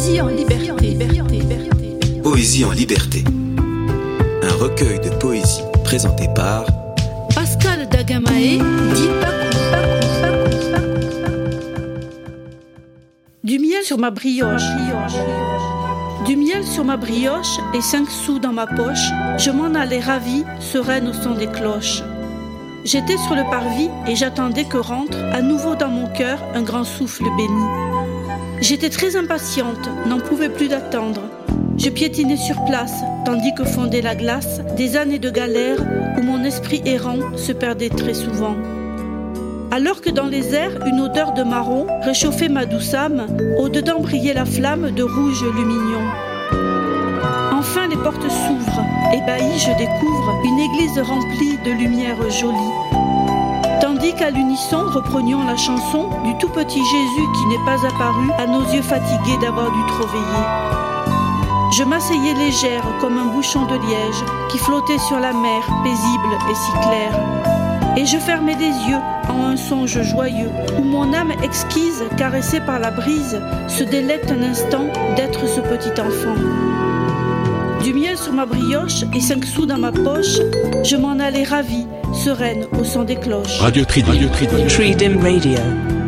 Poésie en liberté. Poésie en liberté. Un recueil de poésie présenté par Pascal Dagamae, dit Du miel sur ma brioche. Du miel sur ma brioche et cinq sous dans ma poche, je m'en allais ravie, sereine au son des cloches. J'étais sur le parvis et j'attendais que rentre à nouveau dans mon cœur un grand souffle béni. J'étais très impatiente, n'en pouvais plus d'attendre. Je piétinais sur place, tandis que fondait la glace des années de galère où mon esprit errant se perdait très souvent. Alors que dans les airs, une odeur de marron réchauffait ma douce âme, au-dedans brillait la flamme de rouge lumignon. Enfin les portes s'ouvrent, ébahi je découvre une église remplie de lumière jolie. Qu'à l'unisson reprenions la chanson du tout petit Jésus qui n'est pas apparu à nos yeux fatigués d'avoir dû trop veiller. Je m'asseyais légère comme un bouchon de liège qui flottait sur la mer paisible et si claire. Et je fermais les yeux en un songe joyeux où mon âme exquise, caressée par la brise, se délecte un instant d'être ce petit enfant. Du miel sur ma brioche et cinq sous dans ma poche, je m'en allais ravie, sereine au son des cloches. Radio Tridim. Radio Tridim. Tridim Radio.